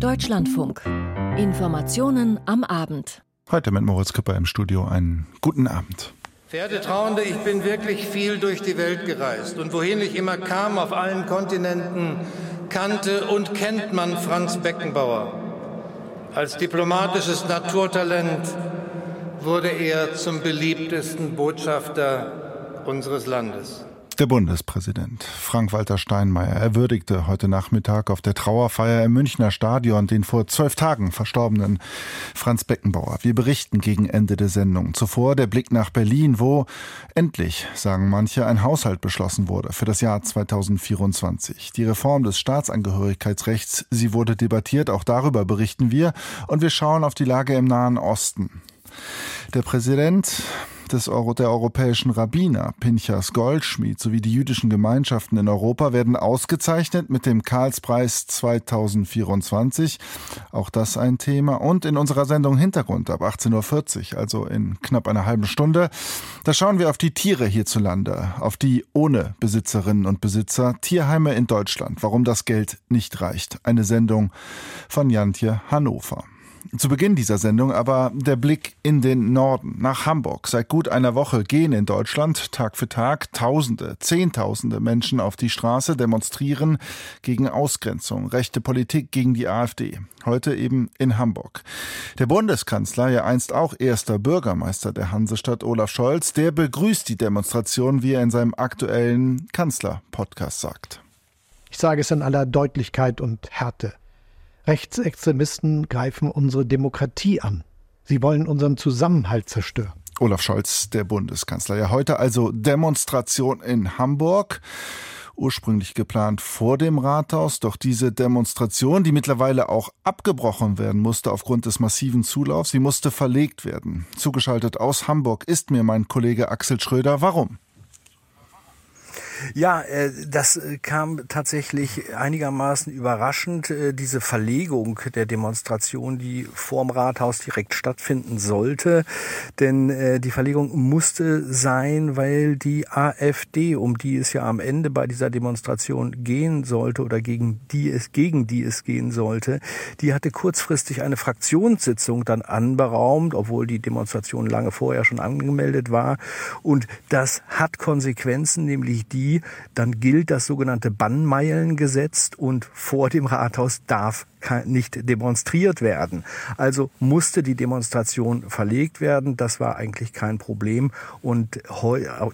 Deutschlandfunk. Informationen am Abend. Heute mit Moritz Küpper im Studio. Einen guten Abend. Verehrte Trauernde, ich bin wirklich viel durch die Welt gereist. Und wohin ich immer kam, auf allen Kontinenten, kannte und kennt man Franz Beckenbauer. Als diplomatisches Naturtalent wurde er zum beliebtesten Botschafter unseres Landes. Der Bundespräsident Frank-Walter Steinmeier er würdigte heute Nachmittag auf der Trauerfeier im Münchner Stadion den vor zwölf Tagen verstorbenen Franz Beckenbauer. Wir berichten gegen Ende der Sendung. Zuvor der Blick nach Berlin, wo endlich, sagen manche, ein Haushalt beschlossen wurde für das Jahr 2024. Die Reform des Staatsangehörigkeitsrechts, sie wurde debattiert, auch darüber berichten wir. Und wir schauen auf die Lage im Nahen Osten. Der Präsident des Euro, der europäischen Rabbiner Pinchas Goldschmied sowie die jüdischen Gemeinschaften in Europa werden ausgezeichnet mit dem Karlspreis 2024. Auch das ein Thema. Und in unserer Sendung Hintergrund ab 18.40 Uhr, also in knapp einer halben Stunde, da schauen wir auf die Tiere hierzulande, auf die ohne Besitzerinnen und Besitzer, Tierheime in Deutschland, warum das Geld nicht reicht. Eine Sendung von Jantje Hannover. Zu Beginn dieser Sendung aber der Blick in den Norden, nach Hamburg. Seit gut einer Woche gehen in Deutschland Tag für Tag Tausende, Zehntausende Menschen auf die Straße, demonstrieren gegen Ausgrenzung, rechte Politik gegen die AfD. Heute eben in Hamburg. Der Bundeskanzler, ja einst auch erster Bürgermeister der Hansestadt Olaf Scholz, der begrüßt die Demonstration, wie er in seinem aktuellen Kanzler-Podcast sagt. Ich sage es in aller Deutlichkeit und Härte. Rechtsextremisten greifen unsere Demokratie an. Sie wollen unseren Zusammenhalt zerstören. Olaf Scholz, der Bundeskanzler. Ja, heute also Demonstration in Hamburg. Ursprünglich geplant vor dem Rathaus, doch diese Demonstration, die mittlerweile auch abgebrochen werden musste aufgrund des massiven Zulaufs, sie musste verlegt werden. Zugeschaltet aus Hamburg ist mir mein Kollege Axel Schröder. Warum? Ja, äh, das äh, kam tatsächlich einigermaßen überraschend. Äh, diese Verlegung der Demonstration, die vorm Rathaus direkt stattfinden sollte. Denn die Verlegung musste sein, weil die AfD, um die es ja am Ende bei dieser Demonstration gehen sollte oder gegen die es, gegen die es gehen sollte, die hatte kurzfristig eine Fraktionssitzung dann anberaumt, obwohl die Demonstration lange vorher schon angemeldet war. Und das hat Konsequenzen, nämlich die, dann gilt das sogenannte Bannmeilengesetz und vor dem Rathaus darf nicht demonstriert werden. Also musste die Demonstration verlegt werden. Das war eigentlich kein Problem. Und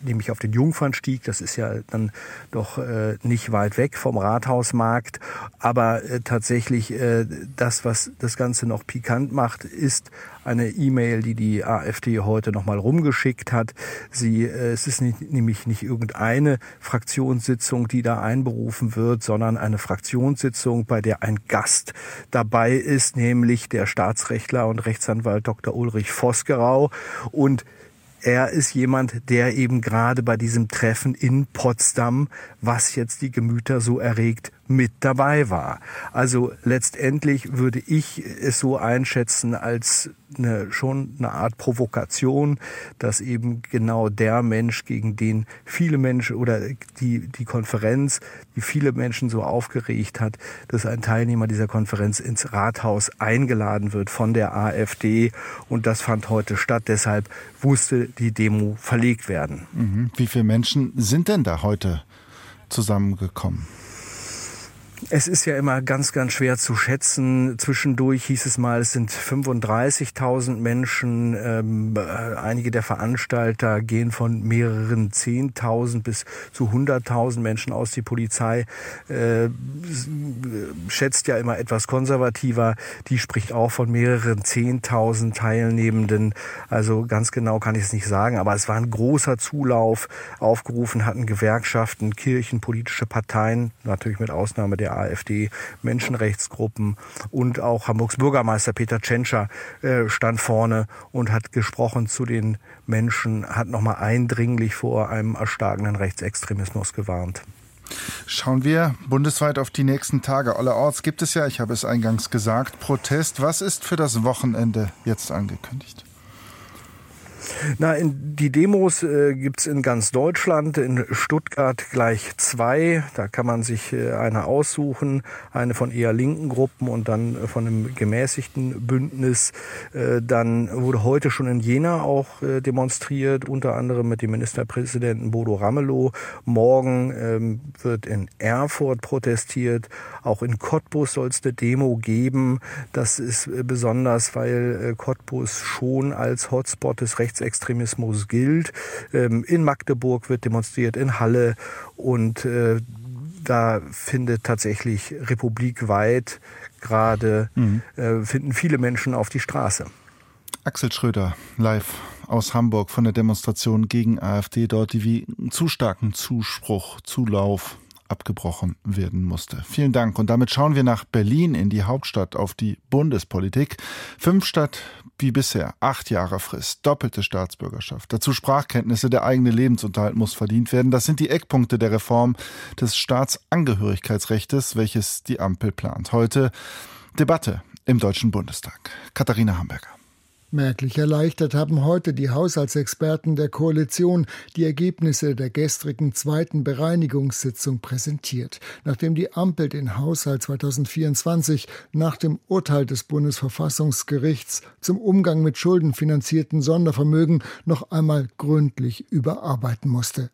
nämlich auf den Jungfernstieg, das ist ja dann doch äh, nicht weit weg vom Rathausmarkt. Aber äh, tatsächlich äh, das, was das Ganze noch pikant macht, ist eine E-Mail, die die AfD heute nochmal rumgeschickt hat. Sie, äh, es ist nicht, nämlich nicht irgendeine Fraktionssitzung, die da einberufen wird, sondern eine Fraktionssitzung, bei der ein Gast dabei ist, nämlich der Staatsrechtler und Rechtsanwalt Dr. Ulrich Vosgerau und er ist jemand, der eben gerade bei diesem Treffen in Potsdam, was jetzt die Gemüter so erregt, mit dabei war. Also letztendlich würde ich es so einschätzen als eine, schon eine Art Provokation, dass eben genau der Mensch, gegen den viele Menschen oder die, die Konferenz, die viele Menschen so aufgeregt hat, dass ein Teilnehmer dieser Konferenz ins Rathaus eingeladen wird von der AfD. Und das fand heute statt. Deshalb musste die Demo verlegt werden. Mhm. Wie viele Menschen sind denn da heute zusammengekommen? Es ist ja immer ganz, ganz schwer zu schätzen. Zwischendurch hieß es mal, es sind 35.000 Menschen. Ähm, äh, einige der Veranstalter gehen von mehreren 10.000 bis zu 100.000 Menschen aus. Die Polizei äh, schätzt ja immer etwas konservativer. Die spricht auch von mehreren 10.000 Teilnehmenden. Also ganz genau kann ich es nicht sagen. Aber es war ein großer Zulauf. Aufgerufen hatten Gewerkschaften, Kirchen, politische Parteien, natürlich mit Ausnahme der AfD, Menschenrechtsgruppen und auch Hamburgs Bürgermeister Peter Tschentscher äh, stand vorne und hat gesprochen zu den Menschen, hat nochmal eindringlich vor einem erstarkenden Rechtsextremismus gewarnt. Schauen wir bundesweit auf die nächsten Tage. Allerorts gibt es ja, ich habe es eingangs gesagt, Protest. Was ist für das Wochenende jetzt angekündigt? Na, in, die Demos äh, gibt's in ganz Deutschland, in Stuttgart gleich zwei. Da kann man sich äh, eine aussuchen, eine von eher linken Gruppen und dann äh, von einem gemäßigten Bündnis. Äh, dann wurde heute schon in Jena auch äh, demonstriert, unter anderem mit dem Ministerpräsidenten Bodo Ramelow. Morgen ähm, wird in Erfurt protestiert. Auch in Cottbus soll es eine Demo geben. Das ist äh, besonders, weil äh, Cottbus schon als Hotspot des Rechtsextremismus gilt. Ähm, in Magdeburg wird demonstriert, in Halle und äh, da findet tatsächlich republikweit gerade mhm. finden viele Menschen auf die Straße. Axel Schröder, live aus Hamburg von der Demonstration gegen AfD, dort die wie zu starken Zuspruch, Zulauf abgebrochen werden musste. Vielen Dank. Und damit schauen wir nach Berlin in die Hauptstadt auf die Bundespolitik. Fünf statt wie bisher. Acht Jahre Frist, doppelte Staatsbürgerschaft. Dazu Sprachkenntnisse, der eigene Lebensunterhalt muss verdient werden. Das sind die Eckpunkte der Reform des Staatsangehörigkeitsrechts, welches die Ampel plant. Heute Debatte im Deutschen Bundestag. Katharina Hamburger. Merklich erleichtert haben heute die Haushaltsexperten der Koalition die Ergebnisse der gestrigen zweiten Bereinigungssitzung präsentiert. Nachdem die Ampel den Haushalt 2024 nach dem Urteil des Bundesverfassungsgerichts zum Umgang mit schuldenfinanzierten Sondervermögen noch einmal gründlich überarbeiten musste.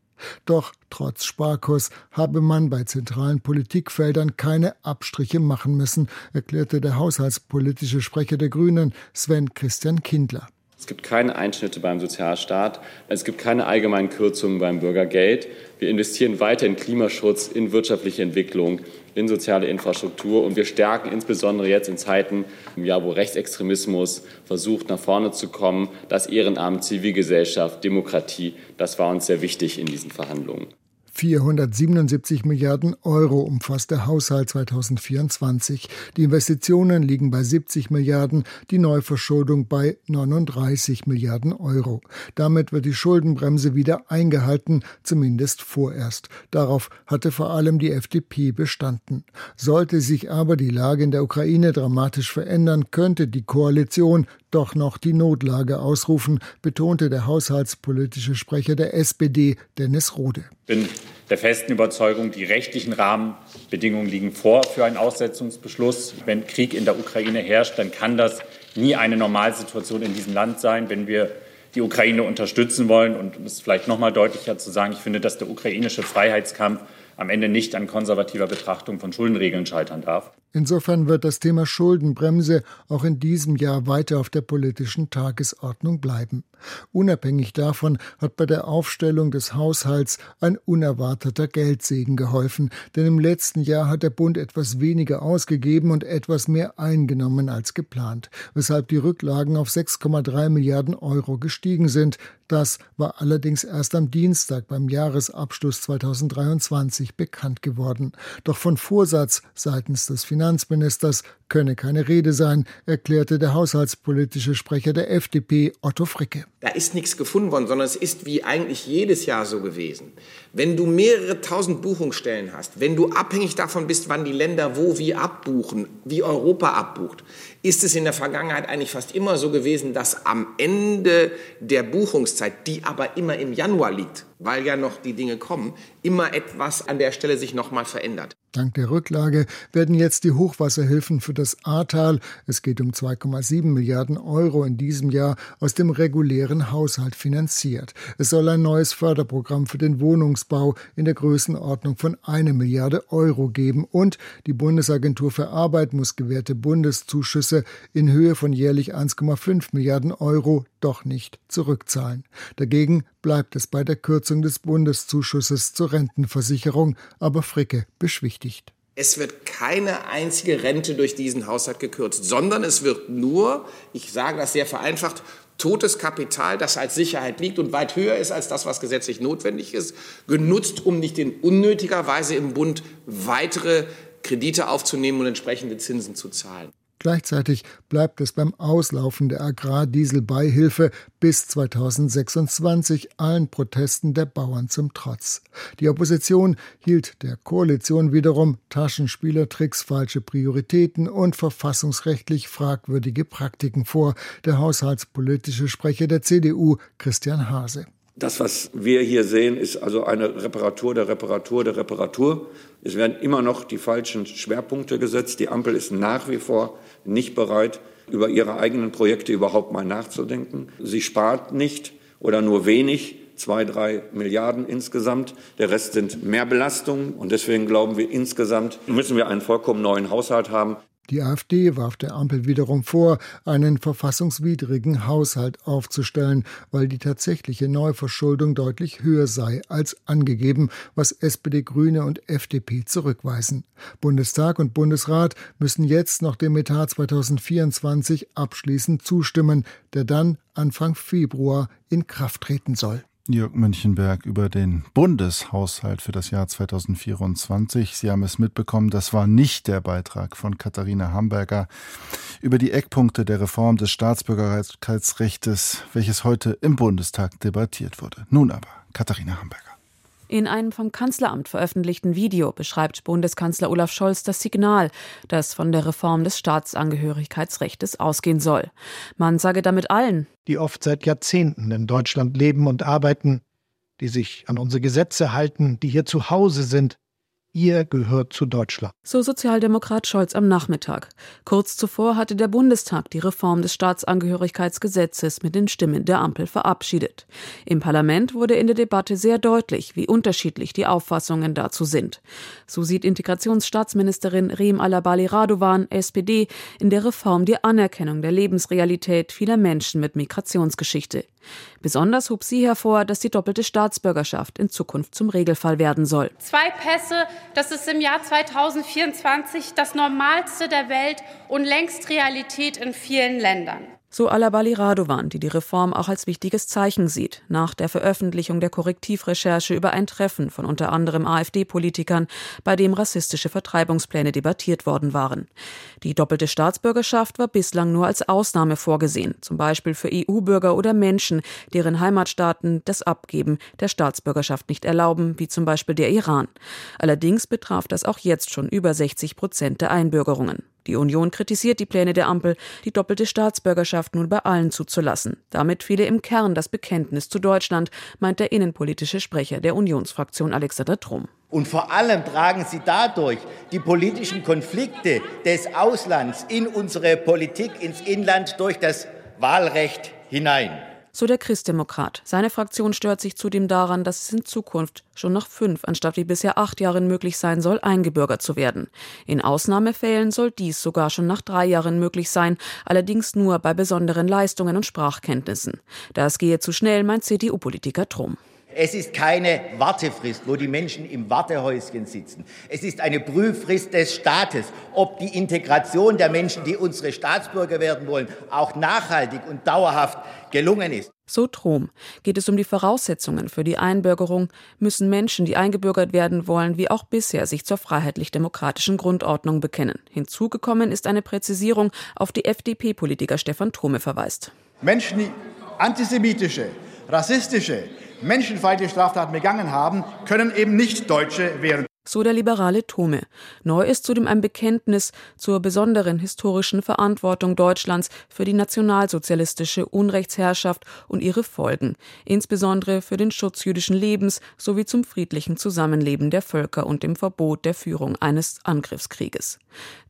Doch trotz Sparkurs habe man bei zentralen Politikfeldern keine Abstriche machen müssen, erklärte der haushaltspolitische Sprecher der Grünen Sven Christian Kindler. Es gibt keine Einschnitte beim Sozialstaat. Es gibt keine allgemeinen Kürzungen beim Bürgergeld. Wir investieren weiter in Klimaschutz, in wirtschaftliche Entwicklung, in soziale Infrastruktur und wir stärken insbesondere jetzt in Zeiten, ja, wo Rechtsextremismus versucht, nach vorne zu kommen, das Ehrenamt, Zivilgesellschaft, Demokratie. Das war uns sehr wichtig in diesen Verhandlungen. 477 Milliarden Euro umfasst der Haushalt 2024. Die Investitionen liegen bei 70 Milliarden, die Neuverschuldung bei 39 Milliarden Euro. Damit wird die Schuldenbremse wieder eingehalten, zumindest vorerst. Darauf hatte vor allem die FDP bestanden. Sollte sich aber die Lage in der Ukraine dramatisch verändern, könnte die Koalition doch noch die Notlage ausrufen, betonte der haushaltspolitische Sprecher der SPD, Dennis Rode. Ich bin der festen Überzeugung, die rechtlichen Rahmenbedingungen liegen vor für einen Aussetzungsbeschluss. Wenn Krieg in der Ukraine herrscht, dann kann das nie eine Normalsituation in diesem Land sein. Wenn wir die Ukraine unterstützen wollen, und um es vielleicht noch mal deutlicher zu sagen, ich finde, dass der ukrainische Freiheitskampf am Ende nicht an konservativer Betrachtung von Schuldenregeln scheitern darf. Insofern wird das Thema Schuldenbremse auch in diesem Jahr weiter auf der politischen Tagesordnung bleiben. Unabhängig davon hat bei der Aufstellung des Haushalts ein unerwarteter Geldsegen geholfen, denn im letzten Jahr hat der Bund etwas weniger ausgegeben und etwas mehr eingenommen als geplant, weshalb die Rücklagen auf 6,3 Milliarden Euro gestiegen sind. Das war allerdings erst am Dienstag beim Jahresabschluss 2023 bekannt geworden. Doch von Vorsatz seitens des Finanz Finanzministers könne keine Rede sein, erklärte der haushaltspolitische Sprecher der FDP Otto Fricke. Da ist nichts gefunden worden, sondern es ist wie eigentlich jedes Jahr so gewesen. Wenn du mehrere tausend Buchungsstellen hast, wenn du abhängig davon bist, wann die Länder wo wie abbuchen, wie Europa abbucht, ist es in der Vergangenheit eigentlich fast immer so gewesen, dass am Ende der Buchungszeit, die aber immer im Januar liegt, weil ja noch die Dinge kommen, immer etwas an der Stelle sich nochmal verändert. Dank der Rücklage werden jetzt die Hochwasserhilfen für das Ahrtal, es geht um 2,7 Milliarden Euro in diesem Jahr, aus dem regulären Haushalt finanziert. Es soll ein neues Förderprogramm für den Wohnungsbau in der Größenordnung von eine Milliarde Euro geben und die Bundesagentur für Arbeit muss gewährte Bundeszuschüsse in Höhe von jährlich 1,5 Milliarden Euro doch nicht zurückzahlen. Dagegen bleibt es bei der Kürzung des Bundeszuschusses zur Rentenversicherung, aber Fricke beschwichtigt. Es wird keine einzige Rente durch diesen Haushalt gekürzt, sondern es wird nur, ich sage das sehr vereinfacht, totes Kapital, das als Sicherheit liegt und weit höher ist als das, was gesetzlich notwendig ist, genutzt, um nicht in unnötiger Weise im Bund weitere Kredite aufzunehmen und entsprechende Zinsen zu zahlen. Gleichzeitig bleibt es beim Auslaufen der Agrardieselbeihilfe bis 2026 allen Protesten der Bauern zum Trotz. Die Opposition hielt der Koalition wiederum Taschenspielertricks, falsche Prioritäten und verfassungsrechtlich fragwürdige Praktiken vor. Der haushaltspolitische Sprecher der CDU, Christian Hase. Das, was wir hier sehen, ist also eine Reparatur der Reparatur der Reparatur. Es werden immer noch die falschen Schwerpunkte gesetzt. Die Ampel ist nach wie vor nicht bereit, über ihre eigenen Projekte überhaupt mal nachzudenken. Sie spart nicht oder nur wenig, zwei, drei Milliarden insgesamt. Der Rest sind mehr Belastungen. Und deswegen glauben wir, insgesamt müssen wir einen vollkommen neuen Haushalt haben. Die AfD warf der Ampel wiederum vor, einen verfassungswidrigen Haushalt aufzustellen, weil die tatsächliche Neuverschuldung deutlich höher sei als angegeben, was SPD, Grüne und FDP zurückweisen. Bundestag und Bundesrat müssen jetzt noch dem Etat 2024 abschließend zustimmen, der dann Anfang Februar in Kraft treten soll. Jörg Münchenberg über den Bundeshaushalt für das Jahr 2024. Sie haben es mitbekommen, das war nicht der Beitrag von Katharina Hamburger über die Eckpunkte der Reform des Staatsbürgerlichkeitsrechts, welches heute im Bundestag debattiert wurde. Nun aber Katharina Hamburger. In einem vom Kanzleramt veröffentlichten Video beschreibt Bundeskanzler Olaf Scholz das Signal, das von der Reform des Staatsangehörigkeitsrechts ausgehen soll. Man sage damit allen, die oft seit Jahrzehnten in Deutschland leben und arbeiten, die sich an unsere Gesetze halten, die hier zu Hause sind, Ihr gehört zu Deutschland. So Sozialdemokrat Scholz am Nachmittag. Kurz zuvor hatte der Bundestag die Reform des Staatsangehörigkeitsgesetzes mit den Stimmen der Ampel verabschiedet. Im Parlament wurde in der Debatte sehr deutlich, wie unterschiedlich die Auffassungen dazu sind. So sieht Integrationsstaatsministerin Reem Alabali Radovan, SPD, in der Reform die Anerkennung der Lebensrealität vieler Menschen mit Migrationsgeschichte. Besonders hob sie hervor, dass die doppelte Staatsbürgerschaft in Zukunft zum Regelfall werden soll. Zwei Pässe, das ist im Jahr 2024 das Normalste der Welt und längst Realität in vielen Ländern. So Alabali Radovan, die die Reform auch als wichtiges Zeichen sieht, nach der Veröffentlichung der Korrektivrecherche über ein Treffen von unter anderem AfD-Politikern, bei dem rassistische Vertreibungspläne debattiert worden waren. Die doppelte Staatsbürgerschaft war bislang nur als Ausnahme vorgesehen, zum Beispiel für EU-Bürger oder Menschen, deren Heimatstaaten das Abgeben der Staatsbürgerschaft nicht erlauben, wie zum Beispiel der Iran. Allerdings betraf das auch jetzt schon über 60 Prozent der Einbürgerungen. Die Union kritisiert die Pläne der Ampel, die doppelte Staatsbürgerschaft nun bei allen zuzulassen. Damit fehle im Kern das Bekenntnis zu Deutschland, meint der innenpolitische Sprecher der Unionsfraktion Alexander Trum. Und vor allem tragen sie dadurch die politischen Konflikte des Auslands in unsere Politik, ins Inland durch das Wahlrecht hinein so der Christdemokrat. Seine Fraktion stört sich zudem daran, dass es in Zukunft schon nach fünf anstatt wie bisher acht Jahren möglich sein soll, eingebürgert zu werden. In Ausnahmefällen soll dies sogar schon nach drei Jahren möglich sein, allerdings nur bei besonderen Leistungen und Sprachkenntnissen. Das gehe zu schnell, meint CDU-Politiker Trum. Es ist keine Wartefrist, wo die Menschen im Wartehäuschen sitzen. Es ist eine Prüffrist des Staates, ob die Integration der Menschen, die unsere Staatsbürger werden wollen, auch nachhaltig und dauerhaft gelungen ist. So Trom. Geht es um die Voraussetzungen für die Einbürgerung, müssen Menschen, die eingebürgert werden wollen, wie auch bisher sich zur freiheitlich-demokratischen Grundordnung bekennen. Hinzugekommen ist eine Präzisierung, auf die FDP-Politiker Stefan Trome verweist. Menschen, die antisemitische, rassistische, menschenfeindliche Straftaten begangen haben, können eben nicht Deutsche werden so der liberale Tome. Neu ist zudem ein Bekenntnis zur besonderen historischen Verantwortung Deutschlands für die nationalsozialistische Unrechtsherrschaft und ihre Folgen, insbesondere für den Schutz jüdischen Lebens sowie zum friedlichen Zusammenleben der Völker und dem Verbot der Führung eines Angriffskrieges.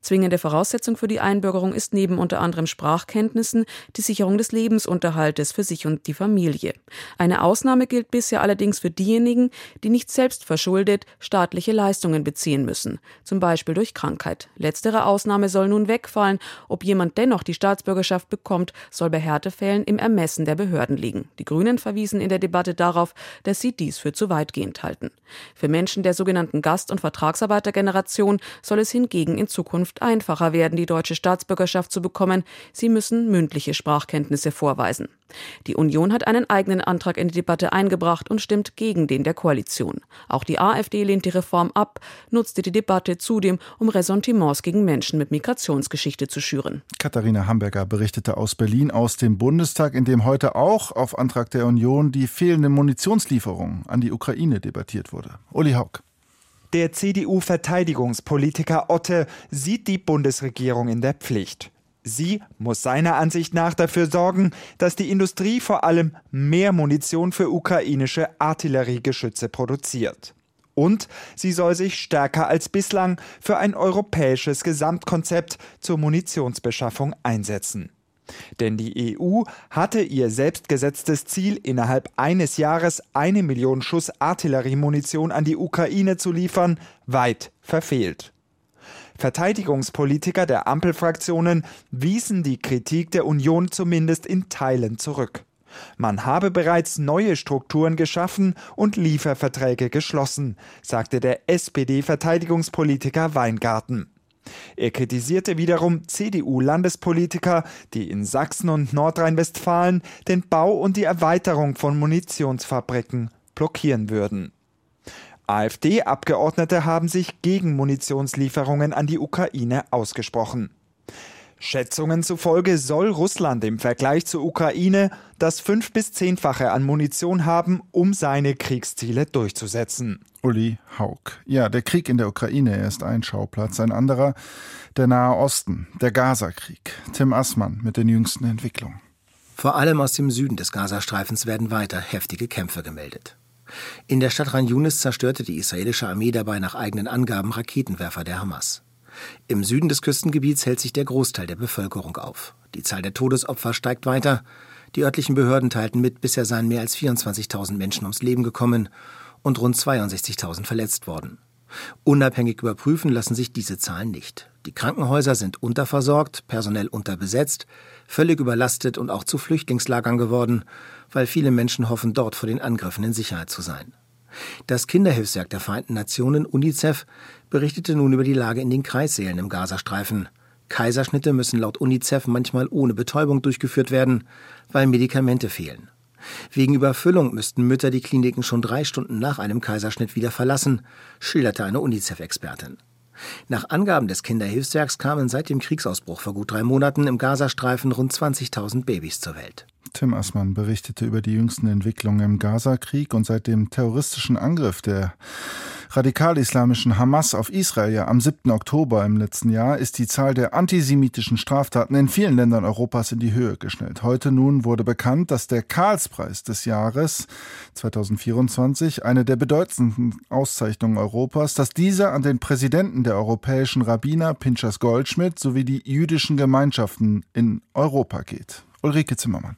Zwingende Voraussetzung für die Einbürgerung ist neben unter anderem Sprachkenntnissen die Sicherung des Lebensunterhaltes für sich und die Familie. Eine Ausnahme gilt bisher allerdings für diejenigen, die nicht selbst verschuldet staatliche Leistungen beziehen müssen, zum Beispiel durch Krankheit. Letztere Ausnahme soll nun wegfallen. Ob jemand dennoch die Staatsbürgerschaft bekommt, soll bei Härtefällen im Ermessen der Behörden liegen. Die Grünen verwiesen in der Debatte darauf, dass sie dies für zu weitgehend halten. Für Menschen der sogenannten Gast- und Vertragsarbeitergeneration soll es hingegen in Zukunft einfacher werden, die deutsche Staatsbürgerschaft zu bekommen. Sie müssen mündliche Sprachkenntnisse vorweisen. Die Union hat einen eigenen Antrag in die Debatte eingebracht und stimmt gegen den der Koalition. Auch die AfD lehnt die Reform ab, nutzte die Debatte zudem, um Ressentiments gegen Menschen mit Migrationsgeschichte zu schüren. Katharina Hamburger berichtete aus Berlin aus dem Bundestag, in dem heute auch auf Antrag der Union die fehlenden Munitionslieferungen an die Ukraine debattiert wurde. Uli Haug. Der CDU-Verteidigungspolitiker Otte sieht die Bundesregierung in der Pflicht. Sie muss seiner Ansicht nach dafür sorgen, dass die Industrie vor allem mehr Munition für ukrainische Artilleriegeschütze produziert. Und sie soll sich stärker als bislang für ein europäisches Gesamtkonzept zur Munitionsbeschaffung einsetzen. Denn die EU hatte ihr selbstgesetztes Ziel, innerhalb eines Jahres eine Million Schuss Artilleriemunition an die Ukraine zu liefern, weit verfehlt. Verteidigungspolitiker der Ampelfraktionen wiesen die Kritik der Union zumindest in Teilen zurück. Man habe bereits neue Strukturen geschaffen und Lieferverträge geschlossen, sagte der SPD-Verteidigungspolitiker Weingarten. Er kritisierte wiederum CDU-Landespolitiker, die in Sachsen und Nordrhein-Westfalen den Bau und die Erweiterung von Munitionsfabriken blockieren würden. AfD-Abgeordnete haben sich gegen Munitionslieferungen an die Ukraine ausgesprochen. Schätzungen zufolge soll Russland im Vergleich zur Ukraine das fünf- bis zehnfache an Munition haben, um seine Kriegsziele durchzusetzen. Uli Haug. Ja, der Krieg in der Ukraine ist ein Schauplatz, ein anderer der Nahe Osten, der Gazakrieg. Tim Assmann mit den jüngsten Entwicklungen. Vor allem aus dem Süden des Gazastreifens werden weiter heftige Kämpfe gemeldet. In der Stadt Ran Yunis zerstörte die israelische Armee dabei nach eigenen Angaben Raketenwerfer der Hamas. Im Süden des Küstengebiets hält sich der Großteil der Bevölkerung auf. Die Zahl der Todesopfer steigt weiter. Die örtlichen Behörden teilten mit, bisher seien mehr als 24.000 Menschen ums Leben gekommen und rund 62.000 verletzt worden. Unabhängig überprüfen lassen sich diese Zahlen nicht. Die Krankenhäuser sind unterversorgt, personell unterbesetzt, völlig überlastet und auch zu Flüchtlingslagern geworden, weil viele Menschen hoffen, dort vor den Angriffen in Sicherheit zu sein. Das Kinderhilfswerk der Vereinten Nationen UNICEF berichtete nun über die Lage in den Kreissälen im Gazastreifen. Kaiserschnitte müssen laut UNICEF manchmal ohne Betäubung durchgeführt werden, weil Medikamente fehlen. Wegen Überfüllung müssten Mütter die Kliniken schon drei Stunden nach einem Kaiserschnitt wieder verlassen, schilderte eine UNICEF-Expertin. Nach Angaben des Kinderhilfswerks kamen seit dem Kriegsausbruch vor gut drei Monaten im Gazastreifen rund 20.000 Babys zur Welt. Tim Assmann berichtete über die jüngsten Entwicklungen im Gaza-Krieg und seit dem terroristischen Angriff der radikal-islamischen Hamas auf Israel am 7. Oktober im letzten Jahr ist die Zahl der antisemitischen Straftaten in vielen Ländern Europas in die Höhe geschnellt. Heute nun wurde bekannt, dass der Karlspreis des Jahres 2024, eine der bedeutendsten Auszeichnungen Europas, dass dieser an den Präsidenten der europäischen Rabbiner Pinchas Goldschmidt sowie die jüdischen Gemeinschaften in Europa geht. Ulrike Zimmermann.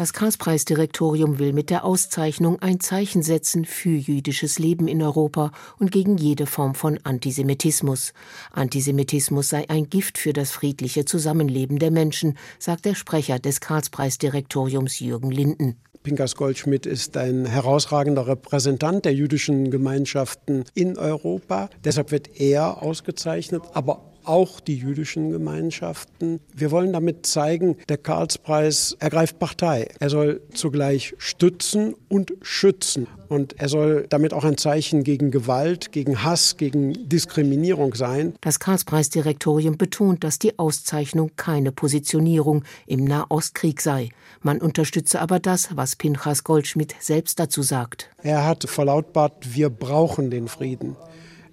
Das Karlspreisdirektorium will mit der Auszeichnung ein Zeichen setzen für jüdisches Leben in Europa und gegen jede Form von Antisemitismus. Antisemitismus sei ein Gift für das friedliche Zusammenleben der Menschen, sagt der Sprecher des Karlspreisdirektoriums Jürgen Linden. Pinkas Goldschmidt ist ein herausragender Repräsentant der jüdischen Gemeinschaften in Europa. Deshalb wird er ausgezeichnet, aber auch die jüdischen Gemeinschaften. Wir wollen damit zeigen, der Karlspreis ergreift Partei. Er soll zugleich stützen und schützen. Und er soll damit auch ein Zeichen gegen Gewalt, gegen Hass, gegen Diskriminierung sein. Das Karlspreisdirektorium betont, dass die Auszeichnung keine Positionierung im Nahostkrieg sei. Man unterstütze aber das, was Pinchas Goldschmidt selbst dazu sagt. Er hat verlautbart, wir brauchen den Frieden.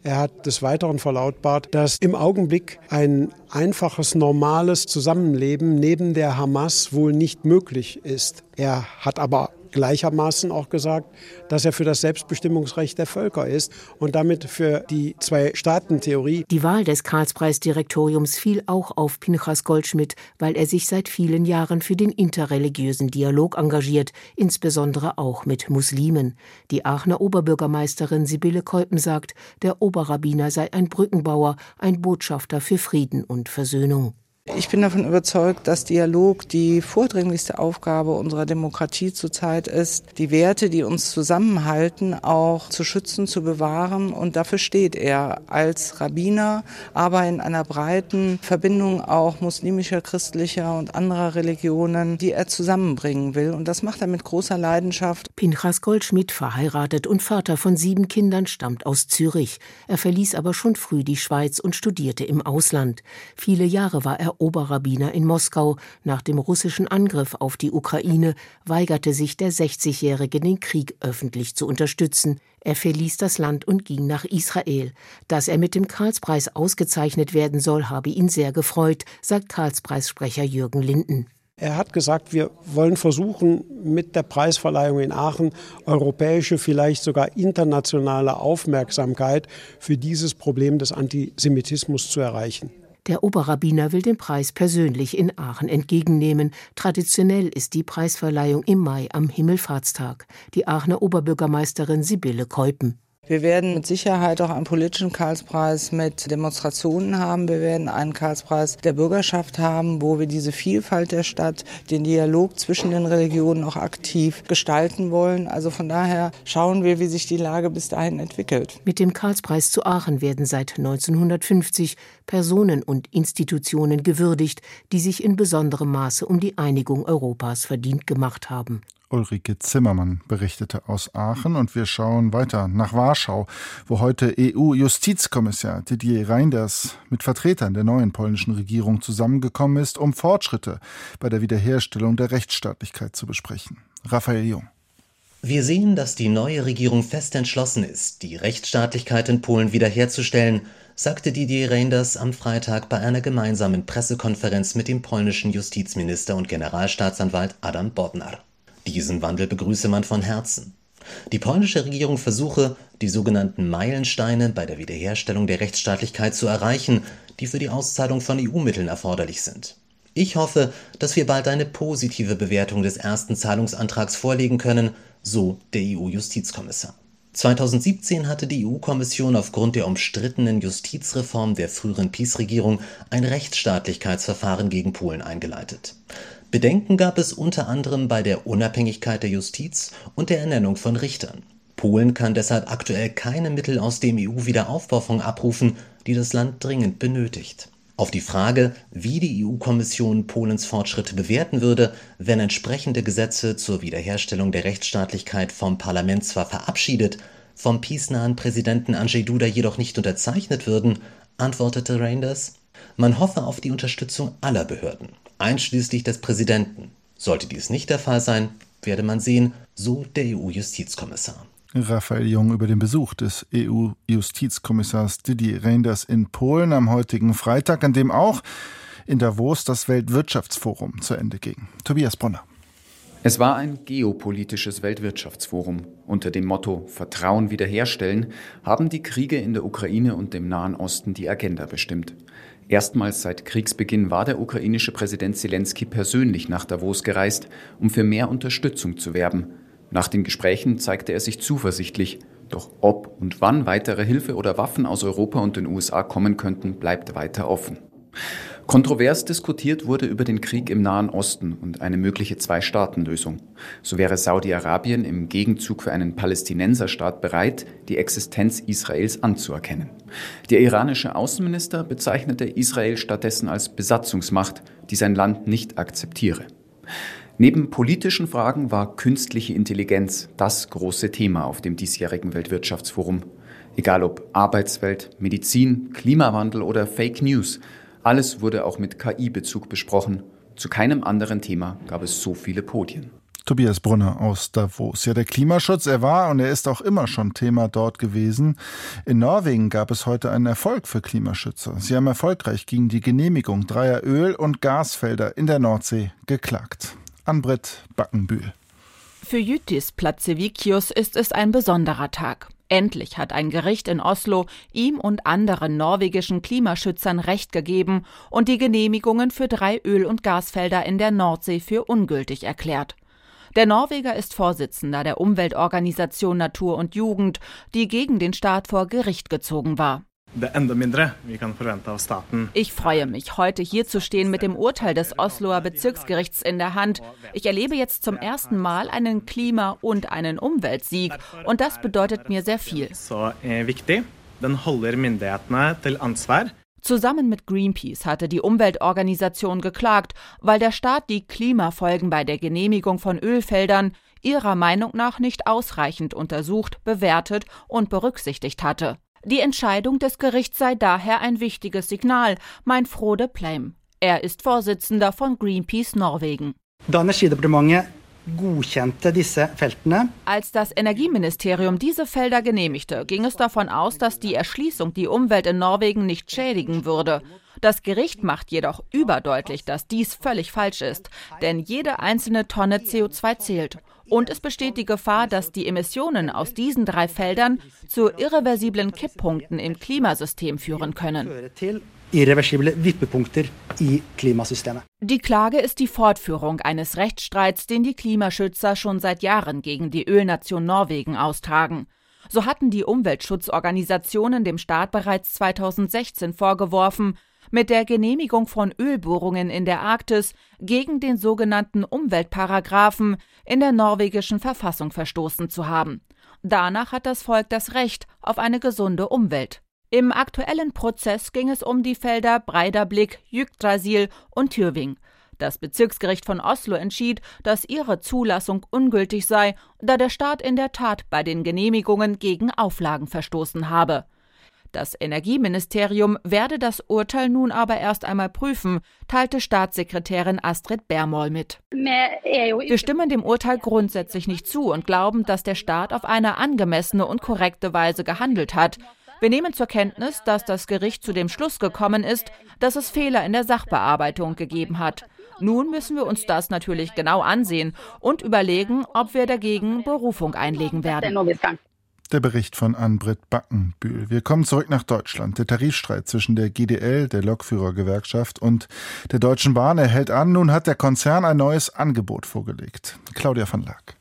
Er hat des Weiteren verlautbart, dass im Augenblick ein einfaches, normales Zusammenleben neben der Hamas wohl nicht möglich ist. Er hat aber gleichermaßen auch gesagt, dass er für das Selbstbestimmungsrecht der Völker ist und damit für die Zwei-Staaten-Theorie. Die Wahl des Karlspreisdirektoriums fiel auch auf Pinchas Goldschmidt, weil er sich seit vielen Jahren für den interreligiösen Dialog engagiert, insbesondere auch mit Muslimen. Die Aachener Oberbürgermeisterin Sibylle Keupen sagt, der Oberrabbiner sei ein Brückenbauer, ein Botschafter für Frieden und Versöhnung. Ich bin davon überzeugt, dass Dialog die vordringlichste Aufgabe unserer Demokratie zurzeit ist, die Werte, die uns zusammenhalten, auch zu schützen, zu bewahren. Und dafür steht er als Rabbiner, aber in einer breiten Verbindung auch muslimischer, christlicher und anderer Religionen, die er zusammenbringen will. Und das macht er mit großer Leidenschaft. Pinchas Goldschmidt, verheiratet und Vater von sieben Kindern, stammt aus Zürich. Er verließ aber schon früh die Schweiz und studierte im Ausland. Viele Jahre war er Oberrabbiner in Moskau. Nach dem russischen Angriff auf die Ukraine weigerte sich der 60-Jährige, den Krieg öffentlich zu unterstützen. Er verließ das Land und ging nach Israel. Dass er mit dem Karlspreis ausgezeichnet werden soll, habe ihn sehr gefreut, sagt Karlspreissprecher Jürgen Linden. Er hat gesagt, wir wollen versuchen, mit der Preisverleihung in Aachen europäische, vielleicht sogar internationale Aufmerksamkeit für dieses Problem des Antisemitismus zu erreichen. Der Oberrabbiner will den Preis persönlich in Aachen entgegennehmen. Traditionell ist die Preisverleihung im Mai am Himmelfahrtstag. Die Aachener Oberbürgermeisterin Sibylle Keupen. Wir werden mit Sicherheit auch einen politischen Karlspreis mit Demonstrationen haben. Wir werden einen Karlspreis der Bürgerschaft haben, wo wir diese Vielfalt der Stadt, den Dialog zwischen den Religionen auch aktiv gestalten wollen. Also von daher schauen wir, wie sich die Lage bis dahin entwickelt. Mit dem Karlspreis zu Aachen werden seit 1950 Personen und Institutionen gewürdigt, die sich in besonderem Maße um die Einigung Europas verdient gemacht haben. Ulrike Zimmermann berichtete aus Aachen und wir schauen weiter nach Warschau, wo heute EU-Justizkommissar Didier Reinders mit Vertretern der neuen polnischen Regierung zusammengekommen ist, um Fortschritte bei der Wiederherstellung der Rechtsstaatlichkeit zu besprechen. Raphael Jung. Wir sehen, dass die neue Regierung fest entschlossen ist, die Rechtsstaatlichkeit in Polen wiederherzustellen, sagte Didier Reinders am Freitag bei einer gemeinsamen Pressekonferenz mit dem polnischen Justizminister und Generalstaatsanwalt Adam Bodnar. Diesen Wandel begrüße man von Herzen. Die polnische Regierung versuche, die sogenannten Meilensteine bei der Wiederherstellung der Rechtsstaatlichkeit zu erreichen, die für die Auszahlung von EU-Mitteln erforderlich sind. Ich hoffe, dass wir bald eine positive Bewertung des ersten Zahlungsantrags vorlegen können, so der EU-Justizkommissar. 2017 hatte die EU-Kommission aufgrund der umstrittenen Justizreform der früheren PiS-Regierung ein Rechtsstaatlichkeitsverfahren gegen Polen eingeleitet. Bedenken gab es unter anderem bei der Unabhängigkeit der Justiz und der Ernennung von Richtern. Polen kann deshalb aktuell keine Mittel aus dem EU-Wiederaufbaufonds abrufen, die das Land dringend benötigt. Auf die Frage, wie die EU-Kommission Polens Fortschritte bewerten würde, wenn entsprechende Gesetze zur Wiederherstellung der Rechtsstaatlichkeit vom Parlament zwar verabschiedet, vom peace-nahen Präsidenten Andrzej Duda jedoch nicht unterzeichnet würden, antwortete Reinders, man hoffe auf die Unterstützung aller Behörden einschließlich des Präsidenten. Sollte dies nicht der Fall sein, werde man sehen, so der EU-Justizkommissar. Raphael Jung über den Besuch des EU-Justizkommissars Didier Reinders in Polen am heutigen Freitag, an dem auch in Davos das Weltwirtschaftsforum zu Ende ging. Tobias Bronner. Es war ein geopolitisches Weltwirtschaftsforum. Unter dem Motto Vertrauen wiederherstellen haben die Kriege in der Ukraine und dem Nahen Osten die Agenda bestimmt. Erstmals seit Kriegsbeginn war der ukrainische Präsident Zelensky persönlich nach Davos gereist, um für mehr Unterstützung zu werben. Nach den Gesprächen zeigte er sich zuversichtlich. Doch ob und wann weitere Hilfe oder Waffen aus Europa und den USA kommen könnten, bleibt weiter offen. Kontrovers diskutiert wurde über den Krieg im Nahen Osten und eine mögliche Zwei-Staaten-Lösung. So wäre Saudi-Arabien im Gegenzug für einen Palästinenserstaat bereit, die Existenz Israels anzuerkennen. Der iranische Außenminister bezeichnete Israel stattdessen als Besatzungsmacht, die sein Land nicht akzeptiere. Neben politischen Fragen war künstliche Intelligenz das große Thema auf dem diesjährigen Weltwirtschaftsforum. Egal ob Arbeitswelt, Medizin, Klimawandel oder Fake News – alles wurde auch mit KI-Bezug besprochen. Zu keinem anderen Thema gab es so viele Podien. Tobias Brunner aus Davos. Ja, der Klimaschutz, er war und er ist auch immer schon Thema dort gewesen. In Norwegen gab es heute einen Erfolg für Klimaschützer. Sie haben erfolgreich gegen die Genehmigung dreier Öl- und Gasfelder in der Nordsee geklagt. Anbrit Backenbühl. Für Jütis Platzevikius ist es ein besonderer Tag. Endlich hat ein Gericht in Oslo ihm und anderen norwegischen Klimaschützern Recht gegeben und die Genehmigungen für drei Öl- und Gasfelder in der Nordsee für ungültig erklärt. Der Norweger ist Vorsitzender der Umweltorganisation Natur und Jugend, die gegen den Staat vor Gericht gezogen war. Ich freue mich, heute hier zu stehen mit dem Urteil des Osloer Bezirksgerichts in der Hand. Ich erlebe jetzt zum ersten Mal einen Klima- und einen Umweltsieg und das bedeutet mir sehr viel. Zusammen mit Greenpeace hatte die Umweltorganisation geklagt, weil der Staat die Klimafolgen bei der Genehmigung von Ölfeldern ihrer Meinung nach nicht ausreichend untersucht, bewertet und berücksichtigt hatte. Die Entscheidung des Gerichts sei daher ein wichtiges Signal, meint Frode Pleim. Er ist Vorsitzender von Greenpeace Norwegen. Als das Energieministerium diese Felder genehmigte, ging es davon aus, dass die Erschließung die Umwelt in Norwegen nicht schädigen würde. Das Gericht macht jedoch überdeutlich, dass dies völlig falsch ist, denn jede einzelne Tonne CO2 zählt. Und es besteht die Gefahr, dass die Emissionen aus diesen drei Feldern zu irreversiblen Kipppunkten im Klimasystem führen können. Die Klage ist die Fortführung eines Rechtsstreits, den die Klimaschützer schon seit Jahren gegen die Ölnation Norwegen austragen. So hatten die Umweltschutzorganisationen dem Staat bereits 2016 vorgeworfen, mit der Genehmigung von Ölbohrungen in der Arktis gegen den sogenannten Umweltparagraphen in der norwegischen Verfassung verstoßen zu haben. Danach hat das Volk das Recht auf eine gesunde Umwelt. Im aktuellen Prozess ging es um die Felder Breiderblick, Yggdrasil und Tyrving. Das Bezirksgericht von Oslo entschied, dass ihre Zulassung ungültig sei, da der Staat in der Tat bei den Genehmigungen gegen Auflagen verstoßen habe. Das Energieministerium werde das Urteil nun aber erst einmal prüfen, teilte Staatssekretärin Astrid Bermoll mit. Wir stimmen dem Urteil grundsätzlich nicht zu und glauben, dass der Staat auf eine angemessene und korrekte Weise gehandelt hat. Wir nehmen zur Kenntnis, dass das Gericht zu dem Schluss gekommen ist, dass es Fehler in der Sachbearbeitung gegeben hat. Nun müssen wir uns das natürlich genau ansehen und überlegen, ob wir dagegen Berufung einlegen werden. Der Bericht von Ann-Britt Backenbühl. Wir kommen zurück nach Deutschland. Der Tarifstreit zwischen der GDL, der Lokführergewerkschaft, und der Deutschen Bahn erhält an. Nun hat der Konzern ein neues Angebot vorgelegt. Claudia van Laak.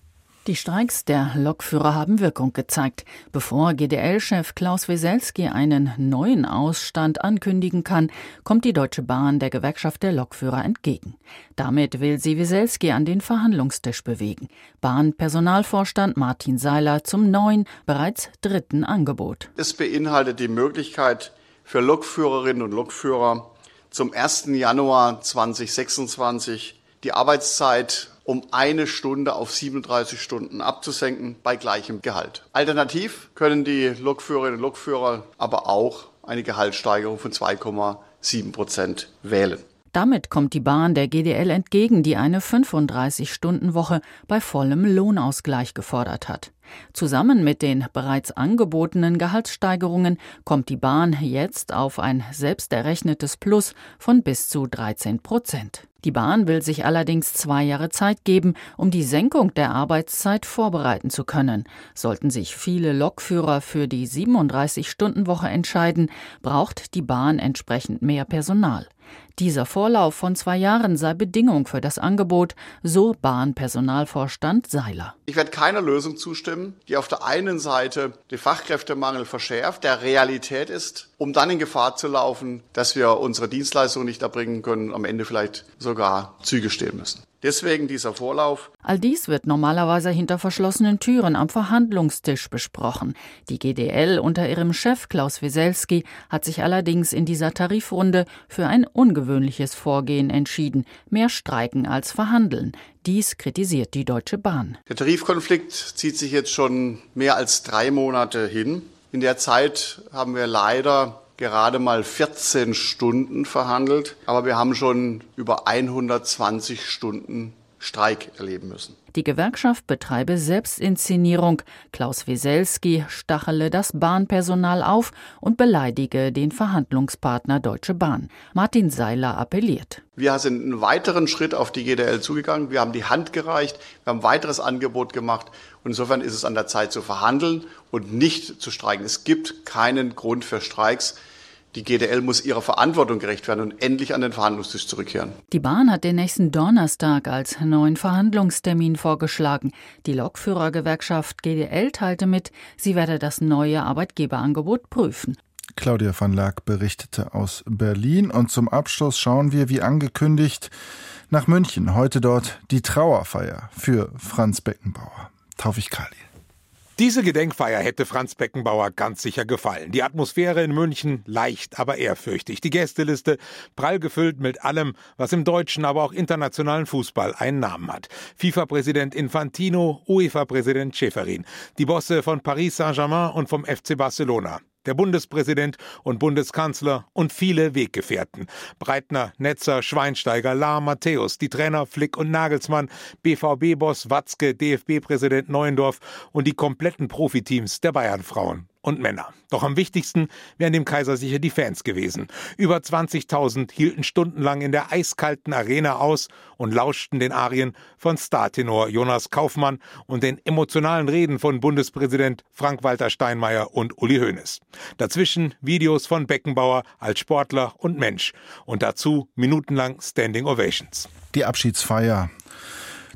Die Streiks der Lokführer haben Wirkung gezeigt. Bevor GDL-Chef Klaus Weselski einen neuen Ausstand ankündigen kann, kommt die Deutsche Bahn der Gewerkschaft der Lokführer entgegen. Damit will sie Weselski an den Verhandlungstisch bewegen. Bahnpersonalvorstand Martin Seiler zum neuen, bereits dritten Angebot. Es beinhaltet die Möglichkeit für Lokführerinnen und Lokführer zum 1. Januar 2026 die Arbeitszeit um eine Stunde auf 37 Stunden abzusenken bei gleichem Gehalt. Alternativ können die Lokführerinnen und Lokführer aber auch eine Gehaltssteigerung von 2,7 Prozent wählen. Damit kommt die Bahn der GDL entgegen, die eine 35-Stunden-Woche bei vollem Lohnausgleich gefordert hat. Zusammen mit den bereits angebotenen Gehaltssteigerungen kommt die Bahn jetzt auf ein selbsterrechnetes Plus von bis zu 13 Prozent. Die Bahn will sich allerdings zwei Jahre Zeit geben, um die Senkung der Arbeitszeit vorbereiten zu können. Sollten sich viele Lokführer für die 37-Stunden-Woche entscheiden, braucht die Bahn entsprechend mehr Personal. Dieser Vorlauf von zwei Jahren sei Bedingung für das Angebot, so Bahnpersonalvorstand Seiler. Ich werde keiner Lösung zustimmen, die auf der einen Seite den Fachkräftemangel verschärft, der Realität ist, um dann in Gefahr zu laufen, dass wir unsere Dienstleistung nicht erbringen können, am Ende vielleicht sogar Züge stehen müssen. Deswegen dieser Vorlauf. All dies wird normalerweise hinter verschlossenen Türen am Verhandlungstisch besprochen. Die GDL unter ihrem Chef Klaus Wieselski hat sich allerdings in dieser Tarifrunde für ein ungewöhnliches Vorgehen entschieden, mehr streiken als verhandeln. Dies kritisiert die Deutsche Bahn. Der Tarifkonflikt zieht sich jetzt schon mehr als drei Monate hin. In der Zeit haben wir leider gerade mal 14 Stunden verhandelt, aber wir haben schon über 120 Stunden Streik erleben müssen. Die Gewerkschaft betreibe Selbstinszenierung. Klaus Wieselski stachele das Bahnpersonal auf und beleidige den Verhandlungspartner Deutsche Bahn. Martin Seiler appelliert. Wir sind einen weiteren Schritt auf die GDL zugegangen. Wir haben die Hand gereicht. Wir haben ein weiteres Angebot gemacht. Und insofern ist es an der Zeit zu verhandeln und nicht zu streiken. Es gibt keinen Grund für Streiks. Die GDL muss ihrer Verantwortung gerecht werden und endlich an den Verhandlungstisch zurückkehren. Die Bahn hat den nächsten Donnerstag als neuen Verhandlungstermin vorgeschlagen. Die Lokführergewerkschaft GDL teilte mit, sie werde das neue Arbeitgeberangebot prüfen. Claudia van Laak berichtete aus Berlin. Und zum Abschluss schauen wir, wie angekündigt, nach München. Heute dort die Trauerfeier für Franz Beckenbauer. Taufig Kali. Diese Gedenkfeier hätte Franz Beckenbauer ganz sicher gefallen. Die Atmosphäre in München leicht, aber ehrfürchtig. Die Gästeliste prall gefüllt mit allem, was im deutschen, aber auch internationalen Fußball einen Namen hat. FIFA-Präsident Infantino, UEFA-Präsident Schäferin, die Bosse von Paris Saint-Germain und vom FC Barcelona der Bundespräsident und Bundeskanzler und viele Weggefährten. Breitner, Netzer, Schweinsteiger, Lahr, Matthäus, die Trainer Flick und Nagelsmann, BVB-Boss Watzke, DFB-Präsident Neuendorf und die kompletten Profiteams der Bayern-Frauen und Männer. Doch am wichtigsten wären dem Kaiser sicher die Fans gewesen. Über 20.000 hielten stundenlang in der eiskalten Arena aus und lauschten den Arien von Startenor Jonas Kaufmann und den emotionalen Reden von Bundespräsident Frank-Walter Steinmeier und Uli Hoeneß. Dazwischen Videos von Beckenbauer als Sportler und Mensch und dazu minutenlang Standing Ovations. Die Abschiedsfeier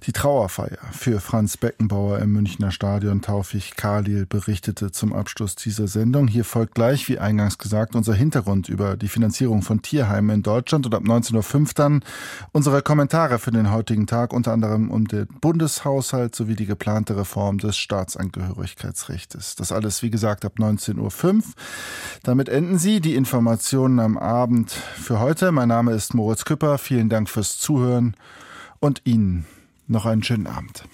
die Trauerfeier für Franz Beckenbauer im Münchner Stadion Taufig Khalil berichtete zum Abschluss dieser Sendung. Hier folgt gleich, wie eingangs gesagt, unser Hintergrund über die Finanzierung von Tierheimen in Deutschland und ab 19.05 Uhr dann unsere Kommentare für den heutigen Tag, unter anderem um den Bundeshaushalt sowie die geplante Reform des Staatsangehörigkeitsrechts. Das alles, wie gesagt, ab 19.05 Uhr. Damit enden Sie die Informationen am Abend für heute. Mein Name ist Moritz Küpper. Vielen Dank fürs Zuhören und Ihnen noch einen schönen Abend.